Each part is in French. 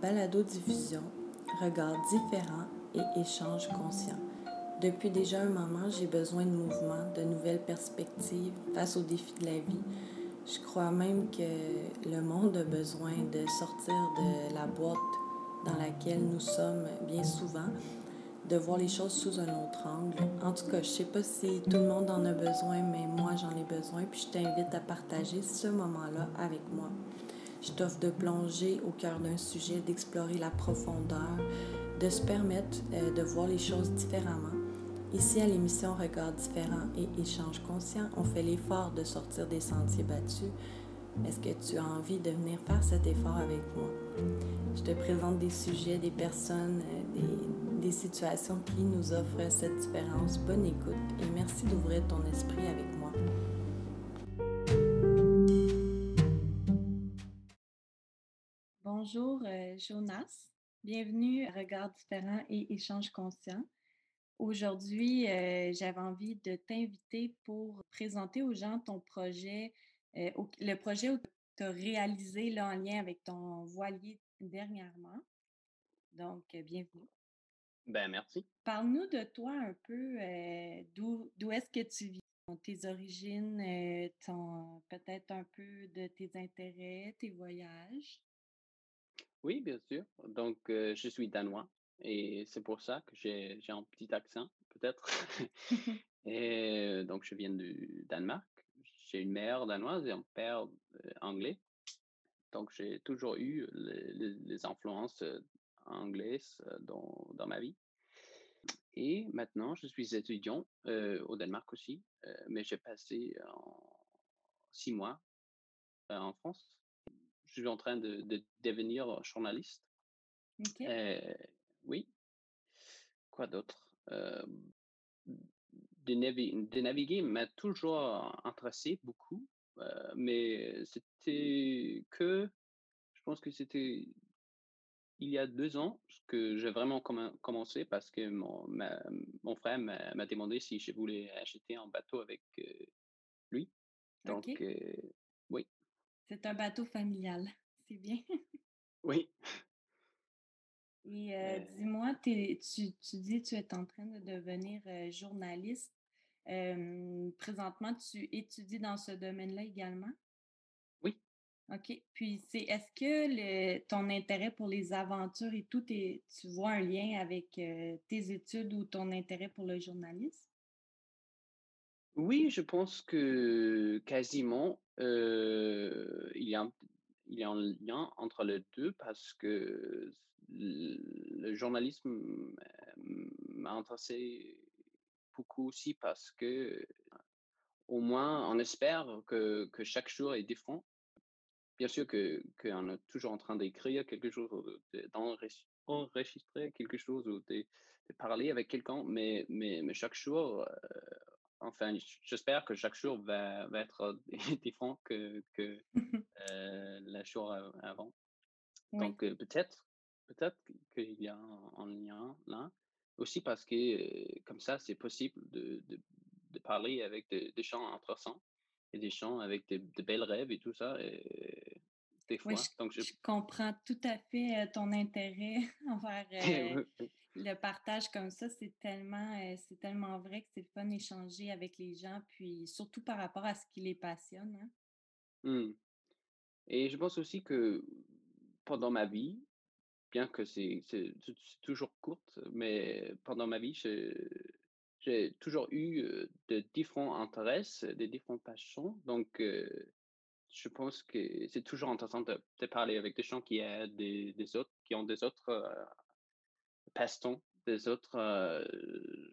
balado-diffusion Regards différents et échanges conscients. Depuis déjà un moment, j'ai besoin de mouvement, de nouvelles perspectives face aux défis de la vie. Je crois même que le monde a besoin de sortir de la boîte dans laquelle nous sommes bien souvent, de voir les choses sous un autre angle. En tout cas, je sais pas si tout le monde en a besoin, mais moi j'en ai besoin, puis je t'invite à partager ce moment-là avec moi. Je t'offre de plonger au cœur d'un sujet, d'explorer la profondeur, de se permettre euh, de voir les choses différemment. Ici, à l'émission Regards différents et échanges conscients, on fait l'effort de sortir des sentiers battus. Est-ce que tu as envie de venir faire cet effort avec moi? Je te présente des sujets, des personnes, euh, des, des situations qui nous offrent cette différence. Bonne écoute et merci d'ouvrir ton esprit avec moi. Jonas, bienvenue à Regards différents et échanges conscients. Aujourd'hui, euh, j'avais envie de t'inviter pour présenter aux gens ton projet, euh, au- le projet que tu as réalisé là, en lien avec ton voilier dernièrement. Donc, euh, bienvenue. Ben, merci. Parle-nous de toi un peu, d'où, d'où est-ce que tu vis, tes origines, ton, peut-être un peu de tes intérêts, tes voyages. Oui, bien sûr. Donc, euh, je suis danois et c'est pour ça que j'ai j'ai un petit accent, peut-être. Et euh, donc, je viens du Danemark. J'ai une mère danoise et un père euh, anglais. Donc, j'ai toujours eu les, les- les influences anglaises dans, dans ma vie. Et maintenant, je suis étudiant au Danemark aussi, mais j'ai passé six mois en France. Je suis en train de, de devenir journaliste. OK? Euh, oui, quoi d'autre? Euh, de, navi- de naviguer m'a toujours intéressé beaucoup, euh, mais c'était que, je pense que c'était il y a deux ans que j'ai vraiment commen- commencé parce que mon, ma- mon frère m'a m'a demandé si je voulais acheter un bateau avec lui. Donc? C'est un bateau familial. C'est bien. oui. Et euh, dis-moi, tu, tu dis que tu es en train de devenir euh, journaliste. Euh, présentement, tu étudies dans ce domaine-là également? oui. OK. Puis c'est est-ce que le, ton intérêt pour les aventures et tout, tu vois un lien avec euh, tes études ou ton intérêt pour le journalisme? Oui, je pense que quasiment, il y a un lien entre les 2 parce que le journalisme, m'a intéressé beaucoup aussi parce que, au moins, on espère que que chaque jour est différent. Bien sûr que qu'on est toujours en train d'écrire quelque chose ou de d'enregis enregistrer quelque chose ou de parler avec quelqu'un, mais mais mais chaque jour, Enfin, j'espère que chaque jour va va être différent que que, heu, le jour av avant. Oui, Donc, peut-être peut-être qu'il y a un un lien là. Aussi parce que, comme ça, c'est possible de de de parler avec des des gens intéressants et des gens avec de de belles rêves et tout ça et des oui, fois. je, Donc je je comprends tout à fait euh, ton intérêt envers euh. Le partage comme ça. C'est tellement, euh, c'est tellement vrai que c'est le fun d'échanger avec les gens, puis surtout par rapport à ce qui les passionne, hein. Mmh et je pense aussi que pendant ma vie Bien que c'est toujours courte, mais pendant ma vie, j'ai toujours eu, de différents intérêts, des différentes passions, donc je pense que c'est toujours intéressant de de parler avec des gens qui aident des des autres qui ont des autres, passe-temps, des autres,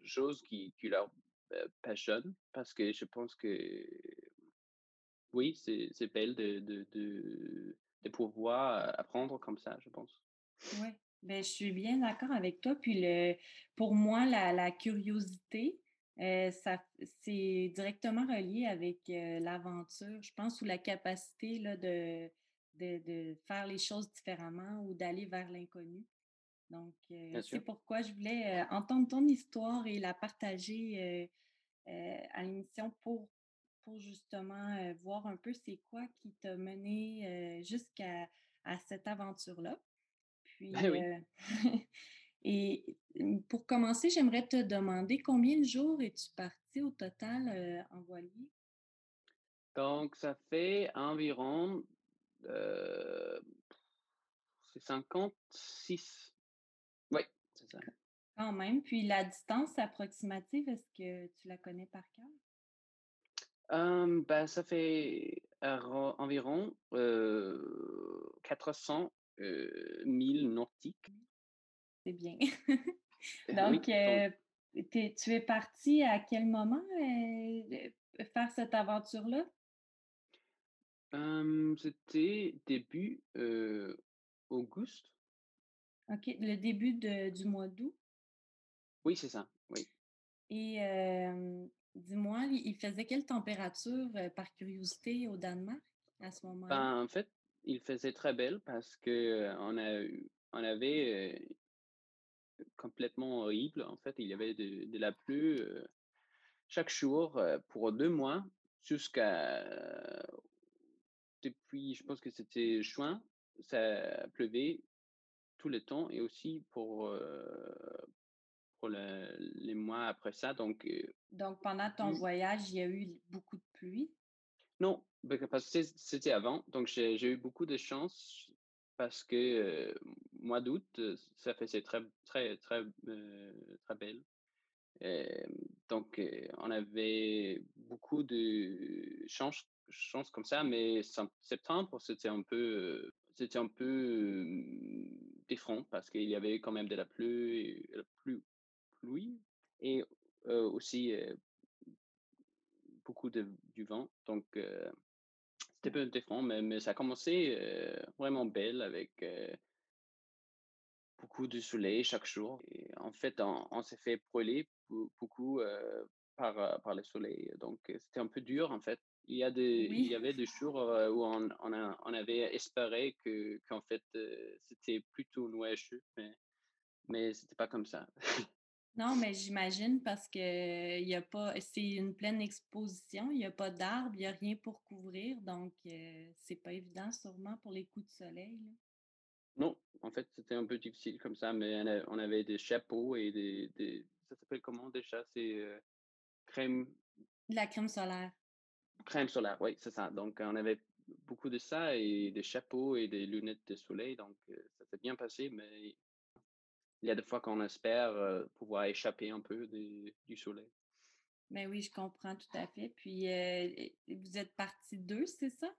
choses qui qui leur, passionnent parce que je pense que oui, c'est belle de de de de pouvoir apprendre comme ça, je pense. Oui, ben, je suis bien d'accord avec toi. Puis le, pour moi, la, curiosité, c'est directement relié avec l'aventure, je pense, ou la capacité là, de, de, de faire les choses différemment ou d'aller vers l'inconnu. Donc, euh, c'est pourquoi je voulais euh, entendre ton histoire et la partager euh, à l'émission pour, pour justement voir un peu c'est quoi qui t'a mené jusqu'à à cette aventure-là. Puis, oui. euh, et mmh, pour commencer, j'aimerais te demander combien de jours es-tu parti au total en voilier? Donc, ça fait environ, euh, c'est 56. Oui, c'est ça. Quand même. Puis la distance approximative, est-ce que tu la connais par cœur? Bah, ça fait aro environ, heu, 400, heu, milles nautiques. C'est bien. Oui, Donc, euh, tu es parti à quel moment euh, faire cette aventure-là? c'était début, auguste. OK, le début de- du mois d'août. Oui, c'est ça, oui. Et euh, dis-moi, il faisait quelle température, par curiosité, au Danemark à ce moment-là? Ben, en fait, il faisait très belle parce que, on a eu on avait, complètement horrible, en fait, il y avait de de la pluie, chaque jour, pour 2 mois jusqu'à depuis je pense que c'était juin, ça pleuvait tout le temps et aussi pour, heu, pour le les mois après ça donc Donc, pendant ton voyage, il y a eu beaucoup de pluie? non, bah, parce que c'était avant, donc j'ai j'ai eu beaucoup de chance parce que, mois d'août, ça faisait très très très, très belle. Donc on avait beaucoup de chance chance comme ça, mais septembre, c'était un peu, c'était un peu, différent parce qu'il y avait quand même de la pluie la pluie et aussi, beaucoup de du vent. Donc heu, c'était un peu différent, mais mais ça a commencé, vraiment belle avec, beaucoup de soleil chaque jour et en fait, on on s'est fait brûler beau beaucoup, par, par le soleil. Donc c'était un peu dur, en fait. Il y a des il y avait des jours, heu, où on on a on avait espéré que qu'en fait, heu, c'était plutôt nuageux, mais mais c'était pas comme ça. Non, mais j'imagine parce que il y a pas, c'est une pleine exposition, il y a pas d'arbres, il y a rien pour couvrir, donc euh, c'est pas évident sûrement pour les coups de soleil, là. Non, en fait, c'était un peu difficile comme ça, mais on avait des chapeaux et des des ça s'appelle comment déjà? C'est, crème De la crème solaire. Crème solaire, oui, c'est ça. Donc on avait beaucoup de ça et des chapeaux et des lunettes de soleil, donc ça s'est bien passé, mais il y a des fois qu'on espère, pouvoir échapper un peu du soleil. Ben oui, je comprends tout à fait. Puis euh, vous êtes partis deux, c'est ça?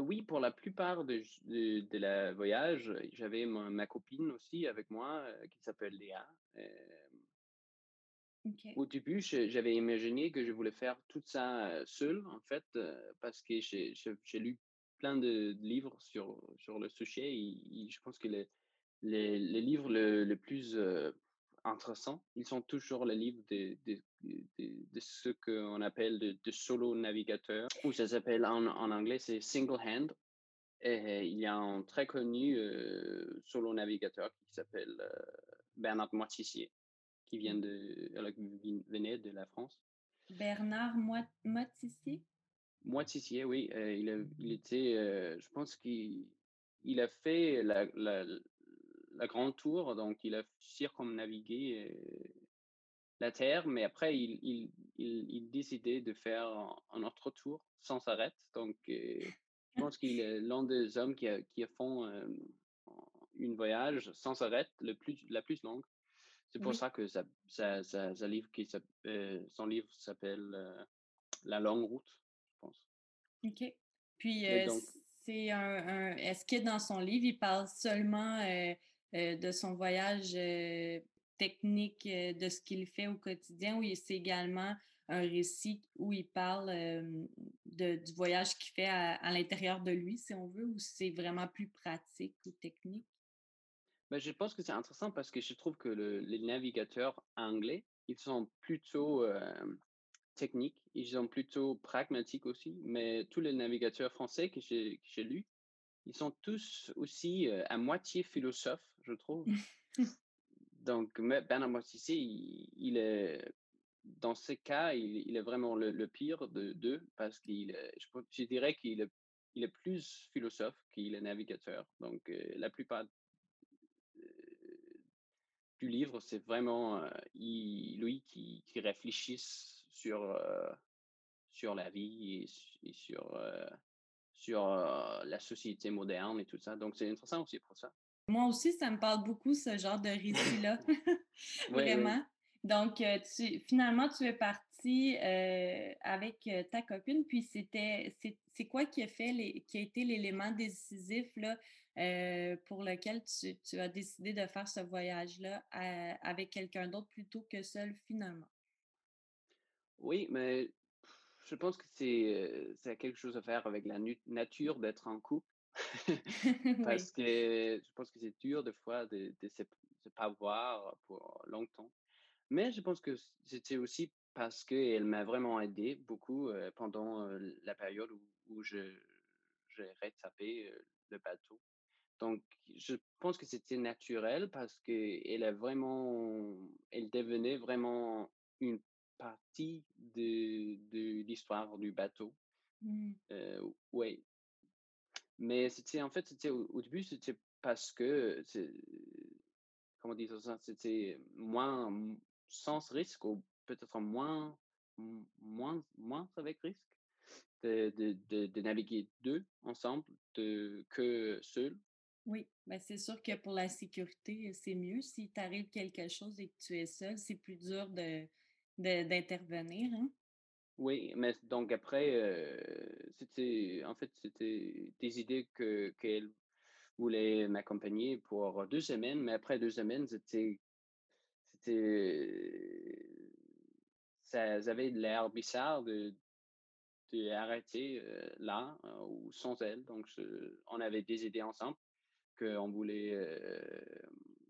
Oui, pour la plupart de j de de la voyage, j'avais ma ma copine aussi avec moi, qui s'appelle Léa. Au début, j'avais imaginé que je voulais faire tout ça, seul en fait, parce que j'ai lu plein de de livres sur sur le sujet et et je pense que les les les livres le le plus, heu, intéressants, ils sont toujours les livres des des de ceux qu'on appelle de de solo navigateurs ou ça s'appelle en en anglais, c'est single hand. Et il y a un très connu, solo navigateur qui s'appelle, Bernard Moitessier, qui vient de alors qui de la France. Bernard Moi- Moitessier? Moitessier, oui, heu, il a il était, heu, je pense qu'il il a fait la la la grande tour, donc il a circumnavigué, heu, la terre, mais après il il il décidait de faire un autre tour sans arrêt, donc je pense qu'il est l'un des hommes qui a qui font, une voyage sans arrêt le plus la plus longue. C'est pour Oui, ça que livre qui s'app heu, son livre s'appelle, heu, La longue route, je pense OK. Puis euh, c'est un, un- est-ce que dans son livre, il parle seulement euh, euh, de son voyage euh, technique, euh, de ce qu'il fait au quotidien, ou c'est également un récit où il parle euh, de- du voyage qu'il fait à, à l'intérieur de lui, si on veut, ou c'est vraiment plus pratique ou technique? Bah, je pense que c'est intéressant parce que je trouve que le les navigateurs anglais, ils sont plutôt, techniques, ils sont plutôt pragmatiques aussi, mais tous les navigateurs français que j'ai que lus, ils sont tous aussi, à moitié philosophes, je trouve. Donc Bernard Moitessier, il il est dans ces cas, il il est vraiment le le pire de d'eux parce qu'il je dirais qu'il est il est plus philosophe qu'il est navigateur. Donc la plupart du livre, c'est vraiment lui qui, qui réfléchisse sur, sur la vie et, sur, sur la société moderne et tout ça. Donc, c'est intéressant aussi pour ça. Moi aussi, ça me parle beaucoup, ce genre de récit-là. Vraiment. Donc, tu, finalement, tu es parti avec ta copine, puis c'était, c'est quoi qui a fait, les, qui a été l'élément décisif là, pour lequel tu, tu, as décidé de faire ce voyage-là avec quelqu'un d'autre plutôt que seul finalement? Oui, mais je pense que c'est, c'est quelque chose à faire avec la nature d'être en couple. Parce que je pense que c'est dur des fois de ne pas voir pour longtemps. Mais je pense que c'était aussi parce qu'elle m'a vraiment aidé beaucoup pendant la période où, où je, j'ai retapé le bateau. Donc, je pense que c'était naturel parce qu'elle a vraiment, elle devenait vraiment une partie de, de l'histoire du bateau. Mmh. oui. Mais c'était, en fait, c'était au, début, c'était parce que, comment dire ça, c'était moins, sans risque ou peut-être moins, moins, moins avec risque de, de, de, naviguer deux ensemble de, que seul. Oui, ben c'est sûr que pour la sécurité, c'est mieux. Si t'arrive quelque chose et que tu es seul, c'est plus dur de, d'intervenir. Hein? Oui, mais donc après, c'était en fait c'était des idées que qu'elle voulait m'accompagner pour deux semaines, mais après deux semaines, c'était c'était ça, avait l'air bizarre de d'arrêter là ou sans elle. Donc on avait des idées ensemble qu'on voulait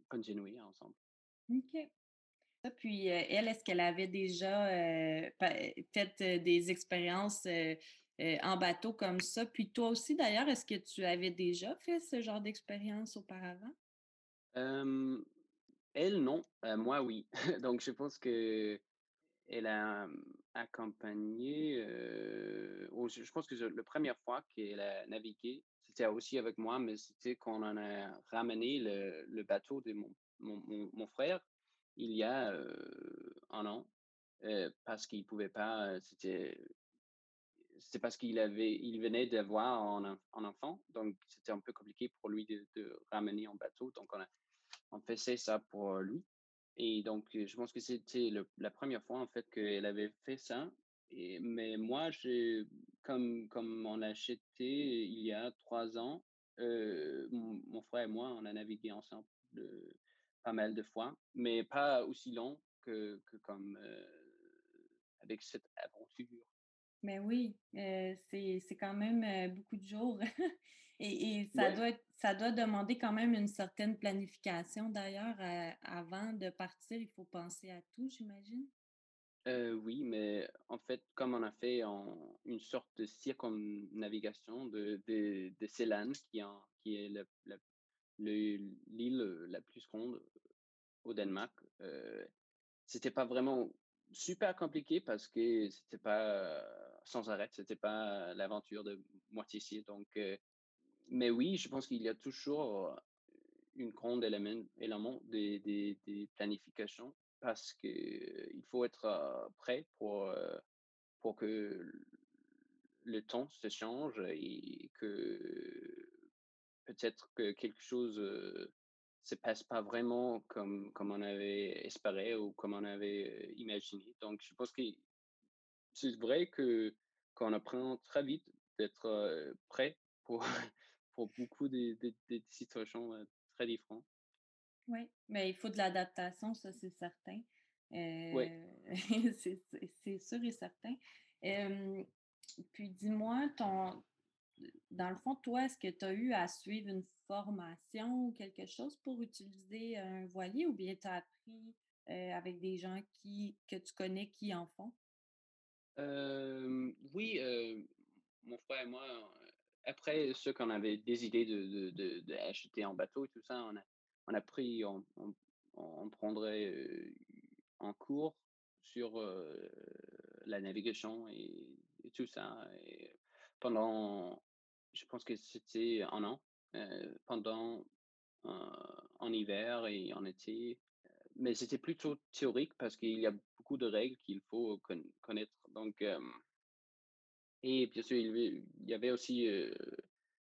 continuer ensemble. OK. Puis elle, est-ce qu'elle avait déjà fait des expériences en bateau comme ça? Puis toi aussi, d'ailleurs, est-ce que tu avais déjà fait ce genre d'expérience auparavant? elle, non. moi, oui. Donc, je pense que elle a accompagné. je pense que la première fois qu'elle a navigué, c'était aussi avec moi, mais c'était quand on a ramené le, bateau de mon frère il y a un an parce qu'il pouvait pas. C'était parce qu'il il venait d'avoir un, enfant, donc c'était un peu compliqué pour lui de, ramener en bateau. Donc on a, on faisait ça pour lui. Et donc je pense que c'était la première fois en fait qu'elle avait fait ça. Mais moi, comme comme on l'a acheté il y a trois ans, mon, frère et moi, on a navigué ensemble pas mal de fois, mais pas aussi long que, comme avec cette aventure. Mais oui, c'est quand même beaucoup de jours. et, et ça, doit ça doit demander quand même une certaine planification. D'ailleurs, avant de partir, il faut penser à tout, j'imagine? oui, mais en fait, comme on a fait en, une sorte de circumnavigation de, de, de Célane, qui, en, qui est la, la, l'île la plus grande au Danemark. Euh, c'était pas vraiment super compliqué parce que c'était pas sans arrêt, c'était pas l'aventure de moitié Donc, mais oui, je pense qu'il y a toujours une grande élément, élément des, des, planifications parce qu'il faut être prêt pour, pour que le temps se change et que peut-être que quelque chose ne se passe pas vraiment comme, comme on avait espéré ou comme on avait imaginé. Donc, je pense que c'est vrai que qu'on apprend très vite d'être prêt pour, pour beaucoup de, situations très différentes. Oui, mais il faut de l'adaptation, ça c'est certain. oui. c'est sûr et certain. puis dis-moi, ton, dans le fond, toi, est-ce que tu as eu à suivre une formation ou quelque chose pour utiliser un voilier ou bien tu as appris avec des gens qui, que tu connais qui en font? oui, mon frère et moi, après ce qu'on avait des idées de, de, en bateau et tout ça, on a, on a pris, on, on, prendrait en cours sur la navigation et, tout ça. Pendant je pense que c'était un an pendant en hiver et en été. mais c'était plutôt théorique parce qu'il y a beaucoup de règles qu'il faut connaître. Donc, et bien sûr, il y avait aussi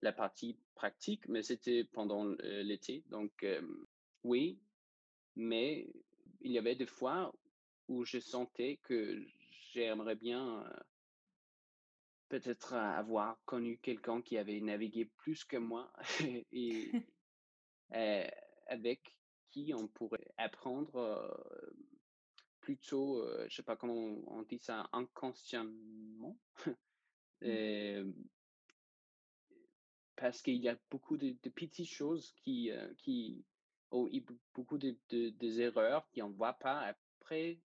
la partie pratique, mais c'était pendant l'été. Donc, oui, mais il y avait des fois où je sentais que j'aimerais bien peut-être avoir connu quelqu'un qui avait navigué plus que moi et avec qui on pourrait apprendre plutôt, je sais pas comment on dit ça, inconsciemment. Mmh. parce qu'il y a beaucoup de, petites choses qui, qui ont beaucoup de, des erreurs qui on voit pas après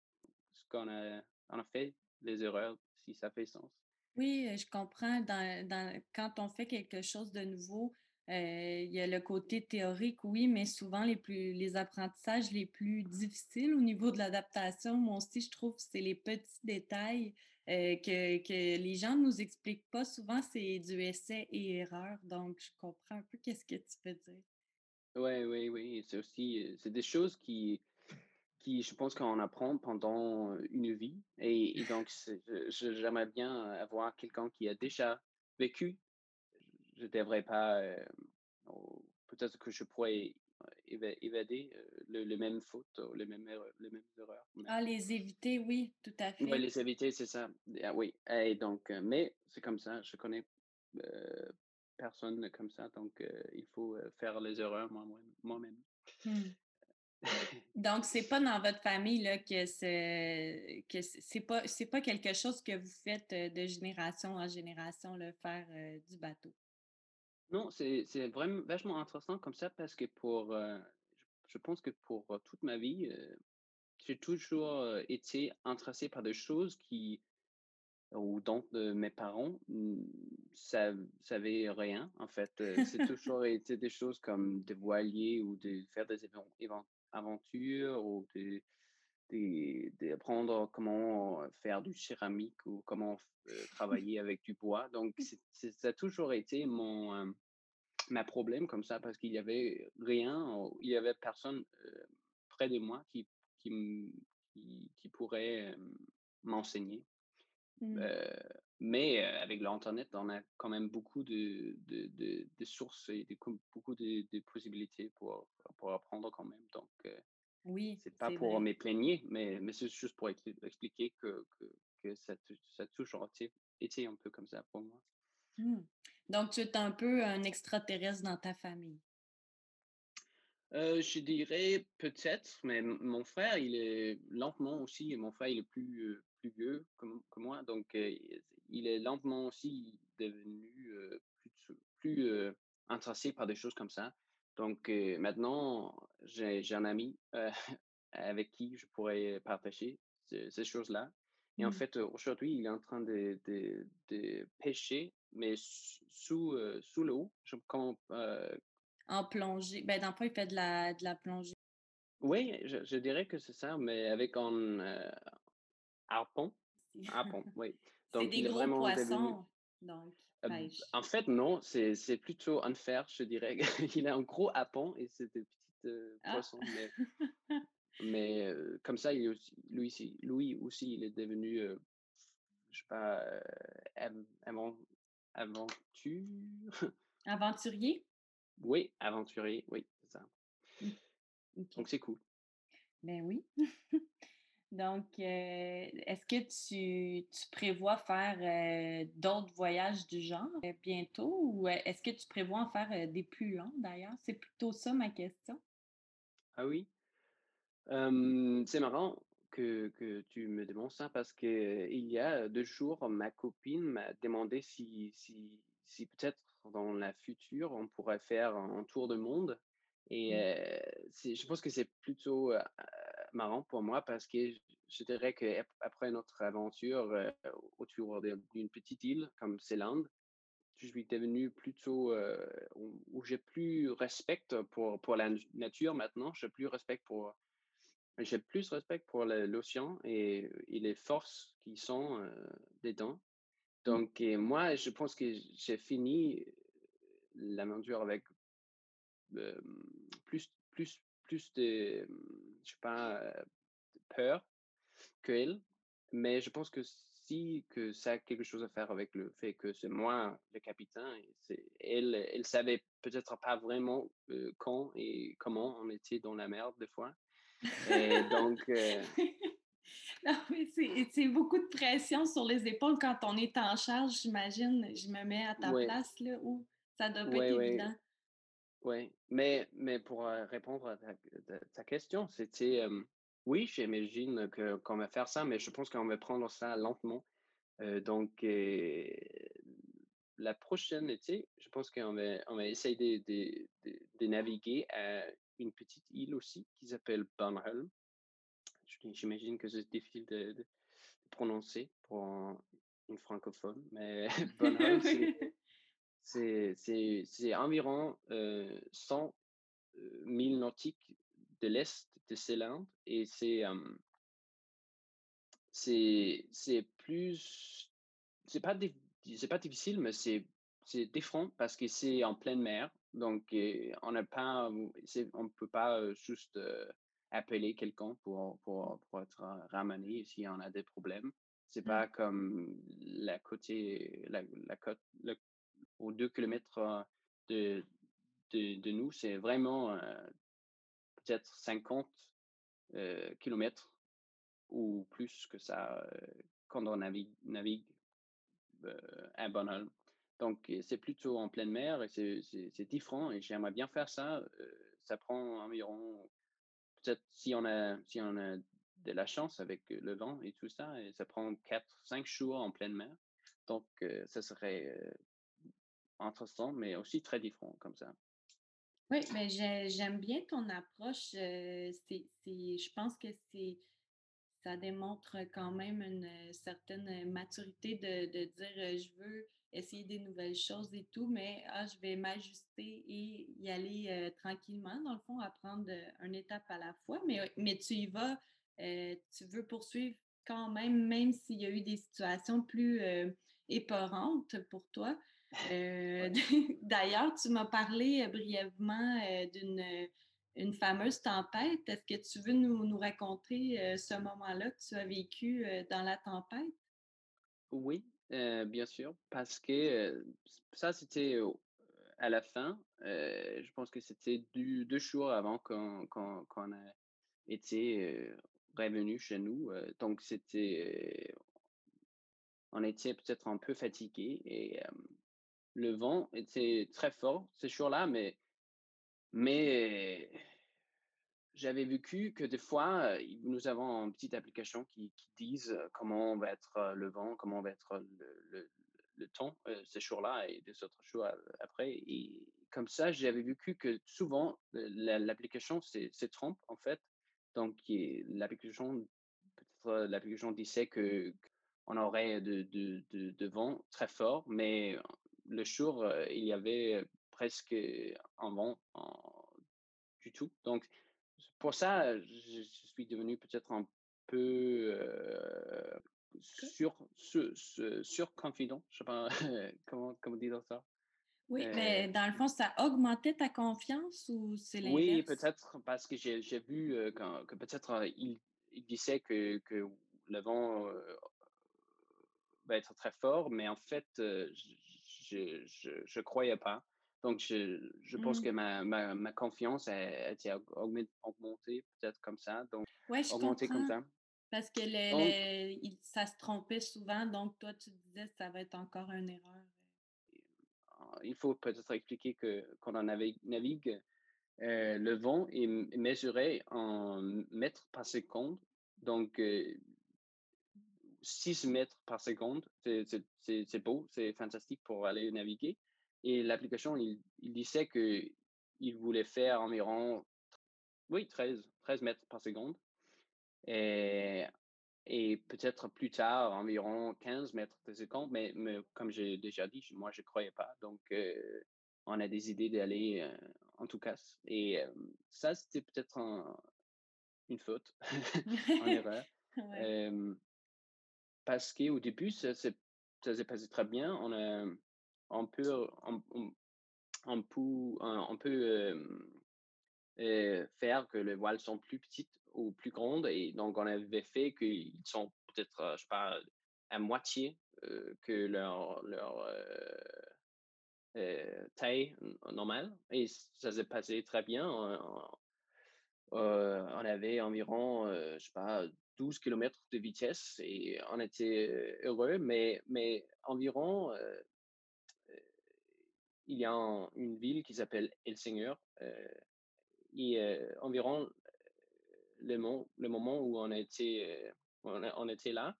ce qu'on a, on a fait, les erreurs, si ça fait sens. Oui, je comprends. Dans, quand on fait quelque chose de nouveau, il y a le côté théorique, oui, mais souvent les plus les apprentissages les plus difficiles au niveau de l'adaptation, moi aussi, je trouve que c'est les petits détails que, que, les gens ne nous expliquent pas. Souvent, c'est du essai et erreur. Donc, je comprends un peu qu'est-ce que tu veux dire. Oui, oui, oui. C'est aussi c'est des choses qui, qui, je pense qu'on apprend pendant une vie. Et, donc, j'aimerais bien avoir quelqu'un qui a déjà vécu je devrais pas. Euh, peut-être que je pourrais évader euh, le, les mêmes fautes, les mêmes, erreurs, les mêmes erreurs. Ah, les éviter, oui, tout à fait. Oui, les éviter, c'est ça. Ah, oui. Et donc, euh, mais c'est comme ça. Je connais personne comme ça, donc il faut faire les erreurs moi-même. Mmh. Donc, c'est pas dans votre famille là, que c'est que c'est pas c'est pas quelque chose que vous faites de génération en génération, le faire du bateau? Non, c'est vraiment vachement intéressant comme ça parce que pour, euh, je pense que pour euh, toute ma vie, euh, j'ai toujours été intéressé par des choses qui, ou dont mes parents ne savaient rien, en fait. C'est toujours été des choses comme des voiliers ou de faire des aventures ou d'apprendre comment faire du céramique ou comment travailler avec du bois. Donc, ça a toujours été mon, ma problème comme ça parce qu'il y avait rien, il y avait personne près de moi qui, qui, qui, pourrait m'enseigner. Mmh. mais avec l'Internet, on a quand même beaucoup de, de, de, sources et beaucoup de, possibilités pour, pour apprendre quand même. Donc, oui, c'est pas pour me plaigner, mais, mais c'est juste pour expliquer que, que, que ça, ça a toujours été, été un peu comme ça pour moi. Mmh. Donc, tu es un peu un extraterrestre dans ta famille? Euh, je dirais peut-être, mais mon frère, il est lentement aussi, et mon frère, il est plus, euh, plus vieux que, moi, donc euh, il est lentement aussi devenu plus, plus intéressé par des choses comme ça. Donc maintenant, j'ai un ami avec qui je pourrais partager ces choses-là. Et en mmh. fait, aujourd'hui, il est en train de, de, de pêcher, mais sous, sous l'eau. En plongée. Ben, dans le fond, il fait de la, de la plongée. Oui, je, je dirais que c'est ça, mais avec un harpon. Harpon, oui. Donc, c'est des gros poissons, donc. en fait, non, c'est plutôt un fer, je dirais. il a un gros harpon et c'est des petites ah. poissons. Mais... Mais comme ça, il aussi, lui, aussi, lui aussi, il est devenu, je je sais pas, avant, aventure. Aventurier? Oui, aventurier, oui, c'est ça. Mmh. Donc, c'est cool. Ben oui. Donc, est-ce que tu, tu, prévois faire d'autres voyages du genre bientôt? Ou est-ce que tu prévois en faire des plus longs d'ailleurs? C'est plutôt ça ma question. Ah oui? C'est marrant que, que, tu me demandes ça parce que il y a deux jours, ma copine m'a demandé si, si, si peut-être dans la future, on pourrait faire un tour de monde. Et mmh. je pense que c'est plutôt marrant pour moi parce que je dirais qu'après notre aventure autour d'une petite île comme Célande, je suis devenu plutôt où, j'ai plus respect pour, pour la nature maintenant, j'ai plus respect pour j'ai plus respect pour l'océan et, les forces qui sont dedans. Mmh. Donc, moi, je pense que j'ai fini l'aventure avec plus, plus, plus de, je suis pas peur qu'elle, mais je pense que si que ça a quelque chose à faire avec le fait que c'est moi le capitaine, elle, elle savait peut-être pas vraiment quand et comment on était dans la merde des fois. Et donc, c'est beaucoup de pression sur les épaules quand on est en charge, j'imagine. Je me mets à ta place, là, où ça doit pas être évident. Oui, mais, mais pour répondre à ta, question, c'était oui, j'imagine qu'on va faire ça, mais je pense qu'on va prendre ça lentement. donc, la prochaine été, je pense qu'on va, on va essayer de, de, naviguer à une petite île aussi qui s'appelle Bornholm. J'imagine que c'est difficile de, de, prononcer pour une francophone, mais Bornholm, c'est environ 100 milles nautiques de l'est de Célande et c'est c'est plus c'est pas c'est pas difficile mais c'est c'est différent parce que c'est en pleine mer donc on n'a pas on peut pas juste appeler quelqu'un pour, pour, pour, être ramené si on a des problèmes. C'est mmh. pas comme la côté, la, la côte, aux deux kilomètres de, de, de nous, c'est vraiment peut-être 50 kilomètres ou plus que ça quand on navigue, navigue à Bonholm. Donc, c'est plutôt en pleine mer et c'est différent et j'aimerais bien faire ça. ça prend environ peut-être si on a si on a de la chance avec le vent et tout ça, et ça prend 4, 5 jours en pleine mer. Donc, ça serait intéressant, mais aussi très différent comme ça. Oui, mais j'aime bien ton approche. c'est, je pense que c'est ça démontre quand même une certaine maturité de, de dire je veux essayer des nouvelles choses et tout, mais ah, je vais m'ajuster et y aller euh, tranquillement, dans le fond, apprendre une étape à la fois. Mais, mais tu y vas, euh, tu veux poursuivre quand même, même s'il y a eu des situations plus euh, pour toi. D'ailleurs, tu m'as parlé brièvement d'une une fameuse tempête. Est-ce que tu veux nous, nous raconter ce moment-là que tu as vécu dans la tempête? Oui, bien sûr, parce que ça, c'était à la fin. je pense que c'était deux, jours avant qu'on a été revenu chez nous. donc, c'était. on était peut-être un peu fatigué et le vent était très fort ce jour-là, mais, mais j'avais vécu que des fois, nous avons une petite application qui, qui disent comment va être le vent, comment va être le, temps ces jours-là et des autres jours après. Et comme ça, j'avais vécu que souvent, l'application se trompe en fait. Donc, l'application, peut-être l'application disait que on aurait de, de, de, vent très fort, mais le jour, il y avait presque un vent du tout. Donc, pour ça, je, suis devenu peut-être un peu euh, sur, sur, surconfident. Je sais pas comment, comment dire ça. Oui, mais dans le fond, ça augmentait ta confiance ou c'est l'inverse? Oui, peut-être parce que j'ai vu que peut-être il, il, disait que, que le vent va être très fort, mais en fait, je ne croyais pas. Donc, je, je pense mmh. que ma, ma, ma, confiance a, été augmentée peut-être comme ça. Donc, ouais, je augmentée comme ça. Parce que le, ça se trompait souvent, donc toi, tu disais que ça va être encore une erreur. Ah, il faut peut-être expliquer que quand on navigue, euh, le vent est mesuré en mètres par seconde. Donc, 6 mètres par seconde, c'est beau, c'est fantastique pour aller naviguer. Et l'application, il, il, disait qu'il voulait faire environ oui, 13, 13 mètres par seconde. Et, et peut-être plus tard, environ 15 mètres par seconde. Mais, mais comme j'ai déjà dit, moi, je ne croyais pas. Donc, euh, on a des idées d'aller euh, en tout cas. Et euh, ça, c'était peut-être une faute, en erreur. parce qu'au début, ça, ça s'est passé très bien. On a on peut, on, on, peut, on peut faire que les voiles sont plus petites ou plus grandes. Et donc, on avait fait qu'ils sont peut-être, je sais pas, à moitié que leur, leur taille normale. Et ça s'est passé très bien. On, avait environ, je sais pas, 12 km de vitesse et on était heureux, mais, mais environ, il y a une ville qui s'appelle Helsingør. et environ le, moment où on était, on, était là,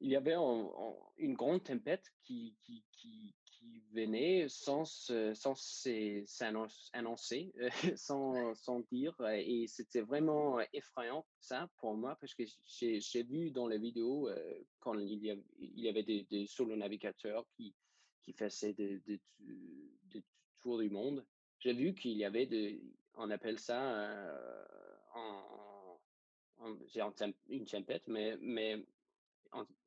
il y avait une grande tempête qui, venait sans, s'annoncer, sans, sans dire. Et c'était vraiment effrayant, ça, pour moi, parce que j'ai vu dans les vidéos quand il y avait, il y avait des, des solo-navigateurs qui, qui faisaient des, des, des, tours du monde. J'ai vu qu'il y avait, de, on appelle ça euh, en, une tempête, mais, mais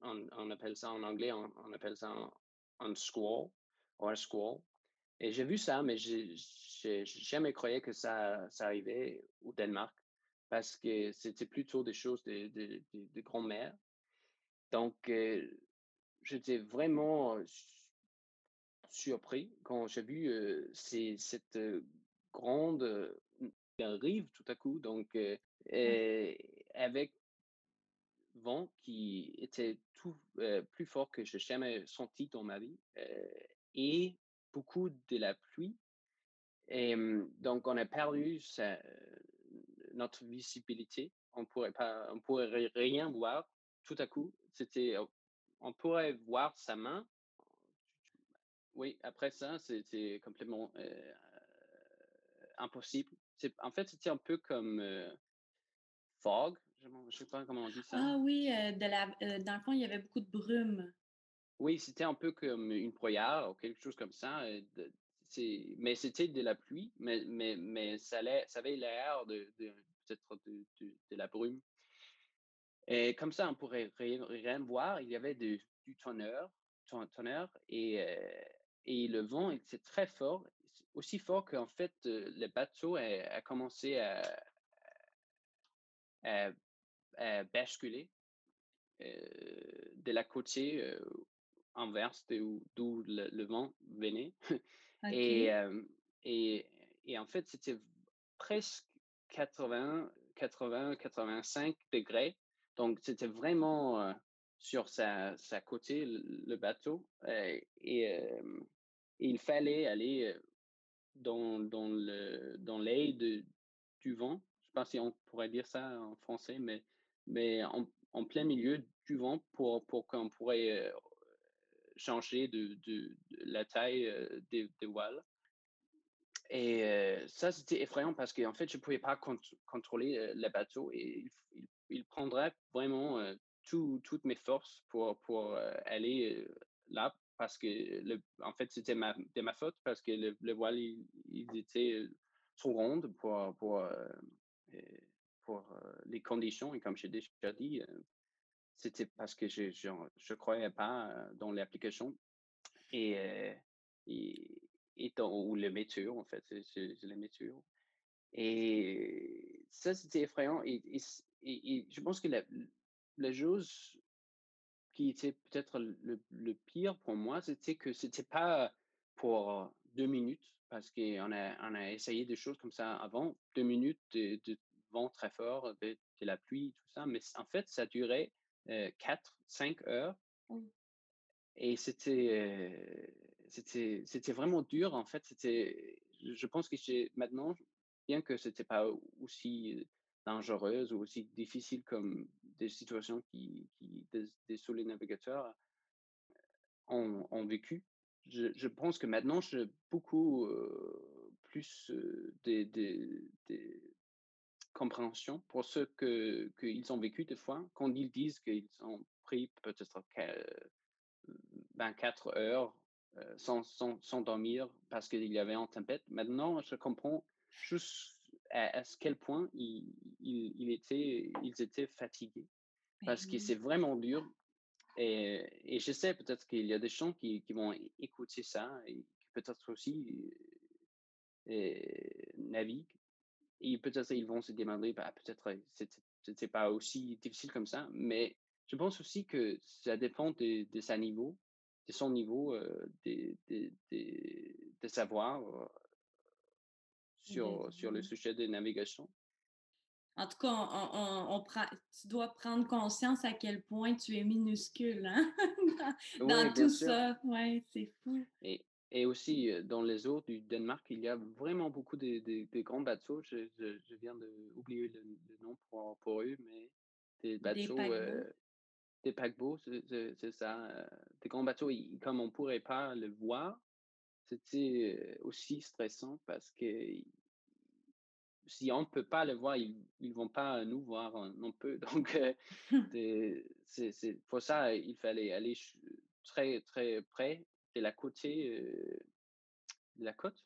on, appelle ça en anglais, on, appelle ça un, squall ou un squall. Et j'ai vu ça, mais j'ai jamais croyé que ça, ça arrivait au Danemark parce que c'était plutôt des choses de, de, de, de grand-mère. Donc, euh, j'étais vraiment surpris quand j'ai vu euh, cette euh, grande rive tout à coup. Donc, avec vent qui était tout plus fort que j'ai jamais senti dans ma vie et beaucoup de la pluie. Et donc, on a perdu sa, notre visibilité. On pourrait pas, on pourrait rien voir tout à coup. C'était, on pourrait voir sa main. Oui, après ça, c'était complètement euh, impossible. En fait, c'était un peu comme fog, je ne sais pas comment on dit ça. Ah oui, de la, dans le fond, il y avait beaucoup de brume. Oui, c'était un peu comme une brouillard ou quelque chose comme ça. mais c'était de la pluie, mais, mais, mais ça, ça avait l'air de, de peut-être de, de, la brume. Et comme ça, on pourrait rien, voir. Il y avait du tonnerre, tonnerre et, et le vent était très fort, aussi fort qu'en fait, le bateau a, a commencé à, à, à basculer de la côté envers d'où le, le, vent venait. Et, et, et, en fait, c'était presque 80, 80, 85 degrés. Donc, c'était vraiment sur sa, sa, côté, le, bateau. et, il fallait aller dans, dans le du vent. Je ne sais pas si on pourrait dire ça en français, mais, mais en, plein milieu du vent pour, pour qu'on pourrait changer de, de, la taille des, voiles. Et ça, c'était effrayant parce qu'en fait, je ne pouvais pas contrôler le bateau et il, il, prendrait vraiment toutes mes forces pour, pour aller là parce que, le, en fait, c'était ma, ma faute parce que le, le voile, il, était trop ronde pour, pour, pour les conditions. Et comme j'ai déjà dit, c'était parce que je ne croyais pas dans l'application et, et, et ou le météo, en fait, c'est le météo. Et ça, c'était effrayant. Et, et, je pense que la, la chose qui était peut-être le, le, pire pour moi, c'était que c'était pas pour deux minutes, parce qu'on a, on a essayé des choses comme ça avant, deux minutes de, de vent très fort, de, de, la pluie, tout ça, mais en fait, ça durait 4, 5 heures. Et c'était, c'était, c'était vraiment dur, en fait. C'était, je pense que maintenant, bien que c'était pas aussi dangereuse ou aussi difficile comme des situations qui, qui des, des navigateurs ont, ont vécu. Je, pense que maintenant, j'ai beaucoup plus des, des, des, compréhension pour que qu'ils ont vécu des fois, quand ils disent qu'ils ont pris peut-être 24 heures sans, sans, dormir parce qu'il y avait une tempête. Maintenant, je comprends juste à, quel point ils, ils, étaient, ils étaient fatigués parce que c'est vraiment dur. Et, et, je sais peut-être qu'il y a des gens qui, qui vont écouter ça et peut-être aussi et, naviguent et peut-être ils vont se demander, bah, peut-être c'est pas aussi difficile comme ça, mais je pense aussi que ça dépend de, de sa niveau, de son niveau de, de, de, savoir sur, sur le sujet de navigation. En tout cas, on, on, prend, tu dois prendre conscience à quel point tu es minuscule hein? dans, tout ça. Oui, c'est fou. Et, et, aussi, dans les eaux du Danemark, il y a vraiment beaucoup de, de, grands bateaux. Je, je, viens d'oublier le, le, nom pour, pour, eux, mais des bateaux. Des paquebots, c'est ça. Des grands bateaux, comme on ne pourrait pas le voir, c'était aussi stressant parce que si on ne peut pas le voir, ils ne vont pas nous voir hein, non plus. Donc, c'est pour ça, il fallait aller très, très près de la côte, de la côte,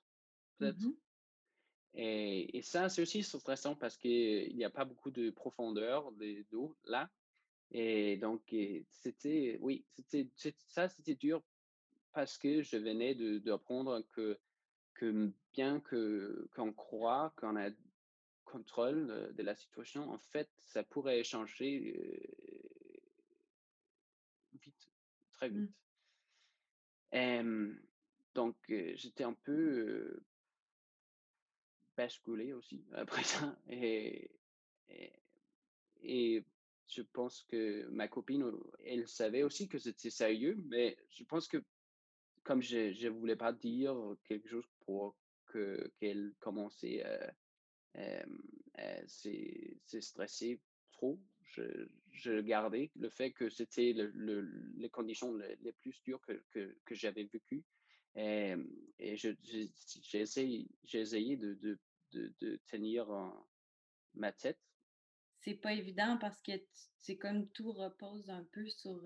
peut-être. Mmh et, et, ça, c'est aussi stressant parce qu'il n'y a pas beaucoup de profondeur d'eau là. Et donc, c'était, oui, c'était, ça, c'était dur parce que je venais d'apprendre que, que bien qu'on croit qu'on a contrôle de la situation, en fait, ça pourrait changer vite, très vite. Mmh. donc, j'étais un peu basculé aussi après ça. Et, et, et, je pense que ma copine, elle savait aussi que c'était sérieux, mais je pense que comme je ne voulais pas dire quelque chose pour que qu'elle commençait à c'est stressé trop. Je, je, gardais le fait que c'était le, les conditions les, plus dures que, que, j'avais vécues. Et, et j'ai essayé, de, de, de, tenir ma tête. C'est pas évident parce que c'est comme tout repose un peu sur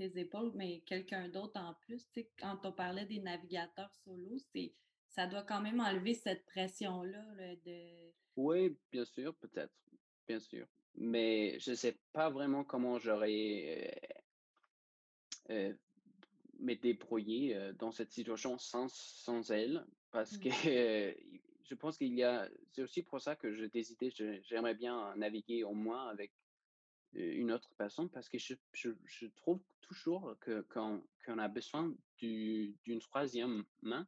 tes épaules, mais quelqu'un d'autre en plus. Quand on parlait des navigateurs solo, c'est ça doit quand même enlever cette pression-là de... Oui, bien sûr, peut-être, bien sûr. Mais je ne sais pas vraiment comment j'aurais euh, euh me débrouillé euh, dans cette situation sans, sans elle, parce que mmh. je pense qu'il y a, c'est aussi pour ça que j'ai décidé, j'aimerais bien naviguer au moins avec une autre personne, parce que je, je, trouve toujours que quand, qu'on a besoin d'une troisième main,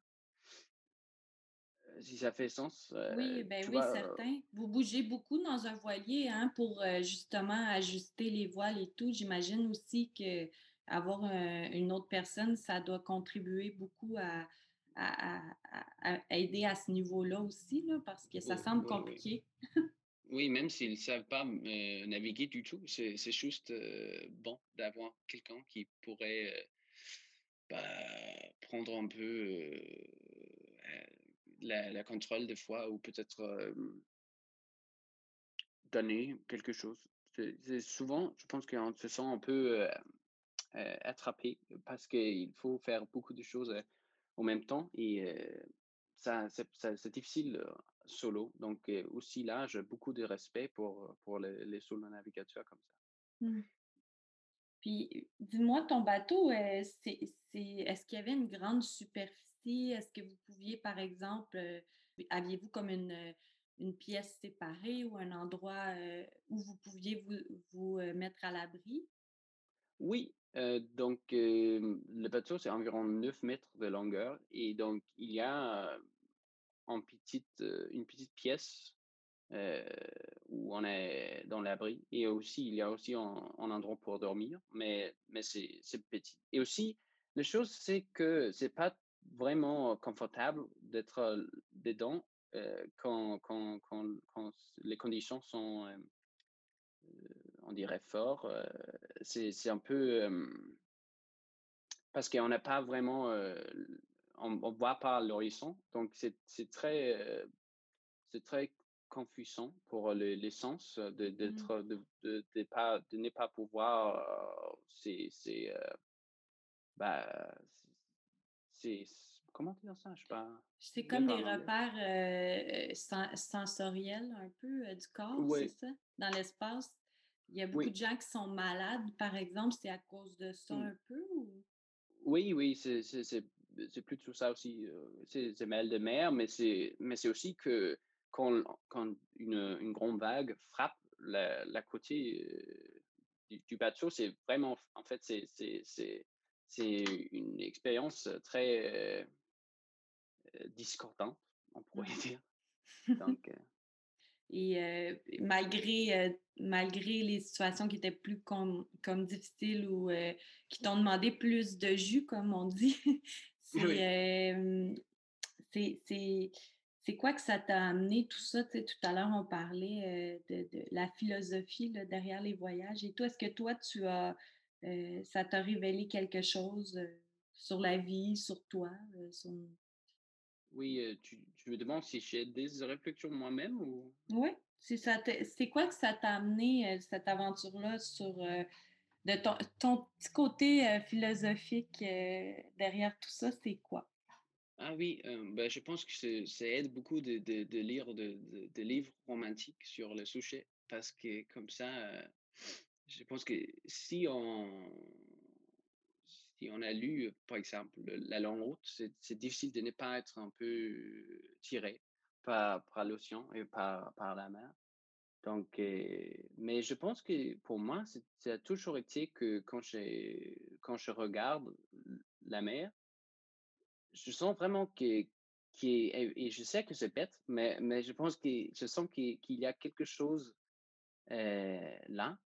si ça fait sens. oui, ben oui, certain. Vous bougez beaucoup dans un voilier hein, pour justement ajuster les voiles et tout. J'imagine aussi que avoir une autre personne, ça doit contribuer beaucoup à, à, aider à ce niveau-là aussi, là, parce que ça semble compliqué. Oui, même s'ils ne savent pas naviguer du tout, c'est juste bon d'avoir quelqu'un qui pourrait bah, prendre un peu la, contrôle des fois ou peut-être donner quelque chose. Souvent, je pense qu'on se sent un peu attrapé parce qu'il faut faire beaucoup de choses au même temps et ça, c'est difficile solo. Donc aussi là, j'ai beaucoup de respect pour, pour les, les solo navigateurs comme ça. Mmh. Puis, dis-moi, ton bateau, c'est, est-ce qu'il y avait une grande superficie? Est-ce que vous pouviez, par exemple, euh, aviez-vous comme une, une, pièce séparée ou un endroit euh, où vous pouviez vous, vous euh, mettre à l'abri? Oui, donc le bateau, c'est environ 9 mètres de longueur et donc il y a une petite, une petite pièce où on est dans l'abri et aussi il y a aussi un, un endroit pour dormir, mais, mais c'est petit. Et aussi, la chose, c'est que c'est pas vraiment confortable d'être dedans quand, quand, quand, quand, les conditions sont, on dirait, fort. c'est un peu parce qu'on n'a pas vraiment, on ne voit pas l'horizon, donc c'est très, c'est très confusant pour les, les sens de, mmh. d'être, de, de, de, pas, de ne pas pouvoir, c'est, c'est, bah, c'est comment dire ça? Je sais pas. C'est comme des repères euh, sensoriels un peu euh, du corps, c'est ça? Dans l'espace. Il y a beaucoup de gens qui sont malades, par exemple, c'est à cause de ça mmh. un peu? Oui, oui, c'est plutôt ça aussi. Euh, c'est mal de mer, mais c'est aussi que quand, quand une, une, grande vague frappe la, la côté du, bateau, c'est vraiment, en fait, c'est une expérience très discordante, on pourrait dire. Donc, et malgré, malgré les situations qui étaient plus comme, comme difficiles ou qui t'ont demandé plus de jus, comme on dit, c'est quoi que ça t'a amené tout ça? tout à l'heure, on parlait de, de, la philosophie derrière les voyages. Et toi, est-ce que toi, tu as ça t'a révélé quelque chose sur la vie, sur toi? Oui, tu, me demandes si j'ai des réflexions moi-même ou... Oui, c'est quoi que ça t'a amené, cette aventure-là, sur de ton, ton, petit côté philosophique derrière tout ça, c'est quoi? Ah oui, ben, je pense que ça aide beaucoup de, de, lire de, de, livres romantiques sur le sujet parce que comme ça, je pense que si on, on a lu, par exemple, La longue route, c'est difficile de ne pas être un peu tiré par, par l'océan et par, par la mer. Donc, mais je pense que pour moi, ça a toujours été que quand, quand je regarde la mer, je sens vraiment que, et je sais que c'est bête, mais, mais je pense que je sens qu'il y a quelque chose là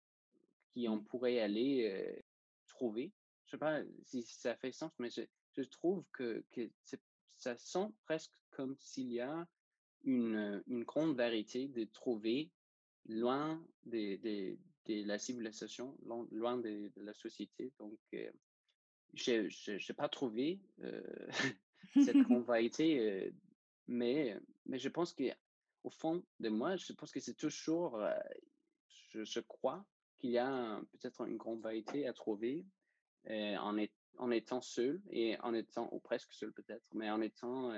qui on mmh. pourrait aller trouver je sais pas si ça fait sens, mais je, trouve que, que ça sent presque comme s'il y a une, une, grande vérité de trouver loin de, de, de la civilisation, loin, de, la société. Donc, euh, je n'ai pas trouvé euh, cette grande vérité, euh, mais, mais je pense qu'au fond de moi, je pense que c'est toujours, je, je crois qu'il y a peut-être une grande vérité à trouver en, en, étant seul et en étant, ou presque seul peut-être, mais en étant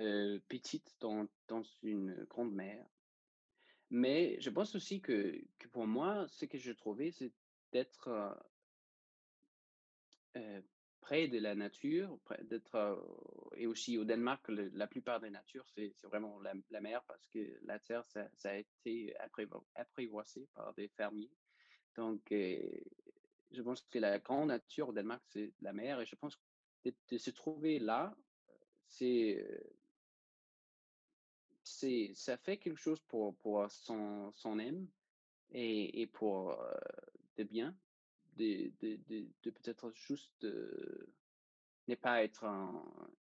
euh, petite dans, dans, une grande mer. Mais je pense aussi que, pour moi, ce que je trouvais, c'est d'être près de la nature, d'être et aussi au Danemark, la plupart des natures, c'est vraiment la, mer parce que la terre, ça, a été apprivoisé par des fermiers. Donc, je pense que la grande nature au Danemark, c'est la mer. Et je pense que de, se trouver là, c'est, c'est, ça fait quelque chose pour, pour son, son âme et, et pour euh, de bien, de, de, de, peut-être juste ne pas être en,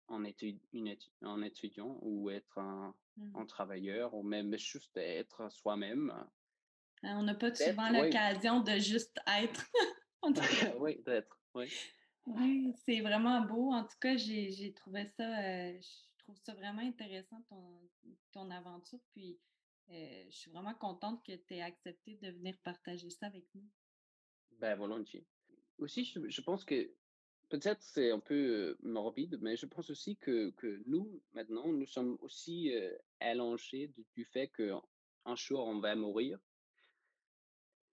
en, étude, une en étudiant ou être un, mmh. travailleur ou même juste être soi-même. Hein, on n'a pas souvent l'occasion de juste être. oui, peut-être. Oui. Oui, c'est vraiment beau. En tout cas, j'ai trouvé ça, euh, je trouve ça vraiment intéressant, ton, ton aventure. Puis, euh, je suis vraiment contente que tu aies accepté de venir partager ça avec nous. Ben, volontiers. Aussi, je, pense que peut-être c'est un peu euh, morbide, mais je pense aussi que, que nous, maintenant, nous sommes aussi allongés du, du fait qu'un jour, on va mourir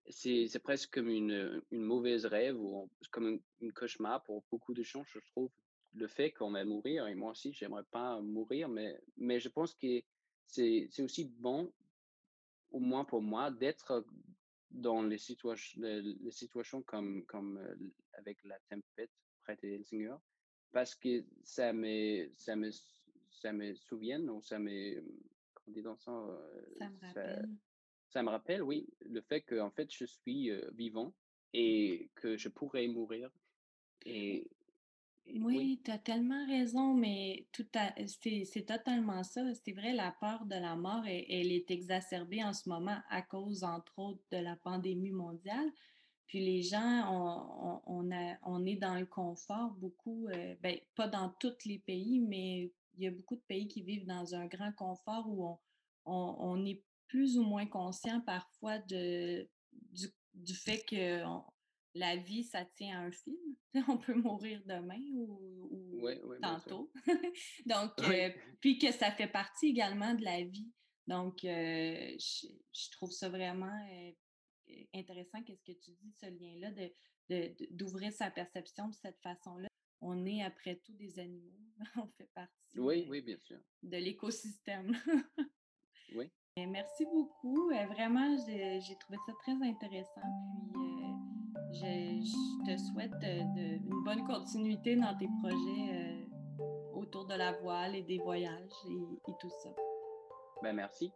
c'est presque comme une, une, mauvaise rêve ou comme une, cauchemar pour beaucoup de gens, je trouve. Le fait qu'on va mourir, et moi aussi, j'aimerais pas mourir, mais, mais je pense que c'est aussi bon, au moins pour moi, d'être dans les, situations les situations comme, comme euh, avec la tempête près de Helsingør, parce que ça me, ça me, ça me souvient, ou ça me, comment dit dans ça, euh, ça me rappelle ça me rappelle, oui, le fait que en fait je suis vivant et que je pourrais mourir. Et, oui, tu as tellement raison, mais c'est totalement ça. C'est vrai, la peur de la mort, elle, est exacerbée en ce moment à cause, entre autres, de la pandémie mondiale. Puis les gens, on, est dans le confort beaucoup, ben, pas dans tous les pays, mais il y a beaucoup de pays qui vivent dans un grand confort où on, est plus ou moins conscient parfois du, du fait que la vie, ça tient à un fil. On peut mourir demain ou, tantôt. Donc, euh, puis que ça fait partie également de la vie. Donc, euh, je, trouve ça vraiment euh, intéressant, qu'est-ce que tu dis, ce lien-là, d'ouvrir de, d'ouvrir sa perception de cette façon-là. on est après tout des animaux. on fait partie oui, oui, bien sûr. de l'écosystème. oui. merci beaucoup. vraiment, j'ai trouvé ça très intéressant. Puis, je, te souhaite une bonne continuité dans tes projets autour de la voile et des voyages et, et tout ça. Ben, merci.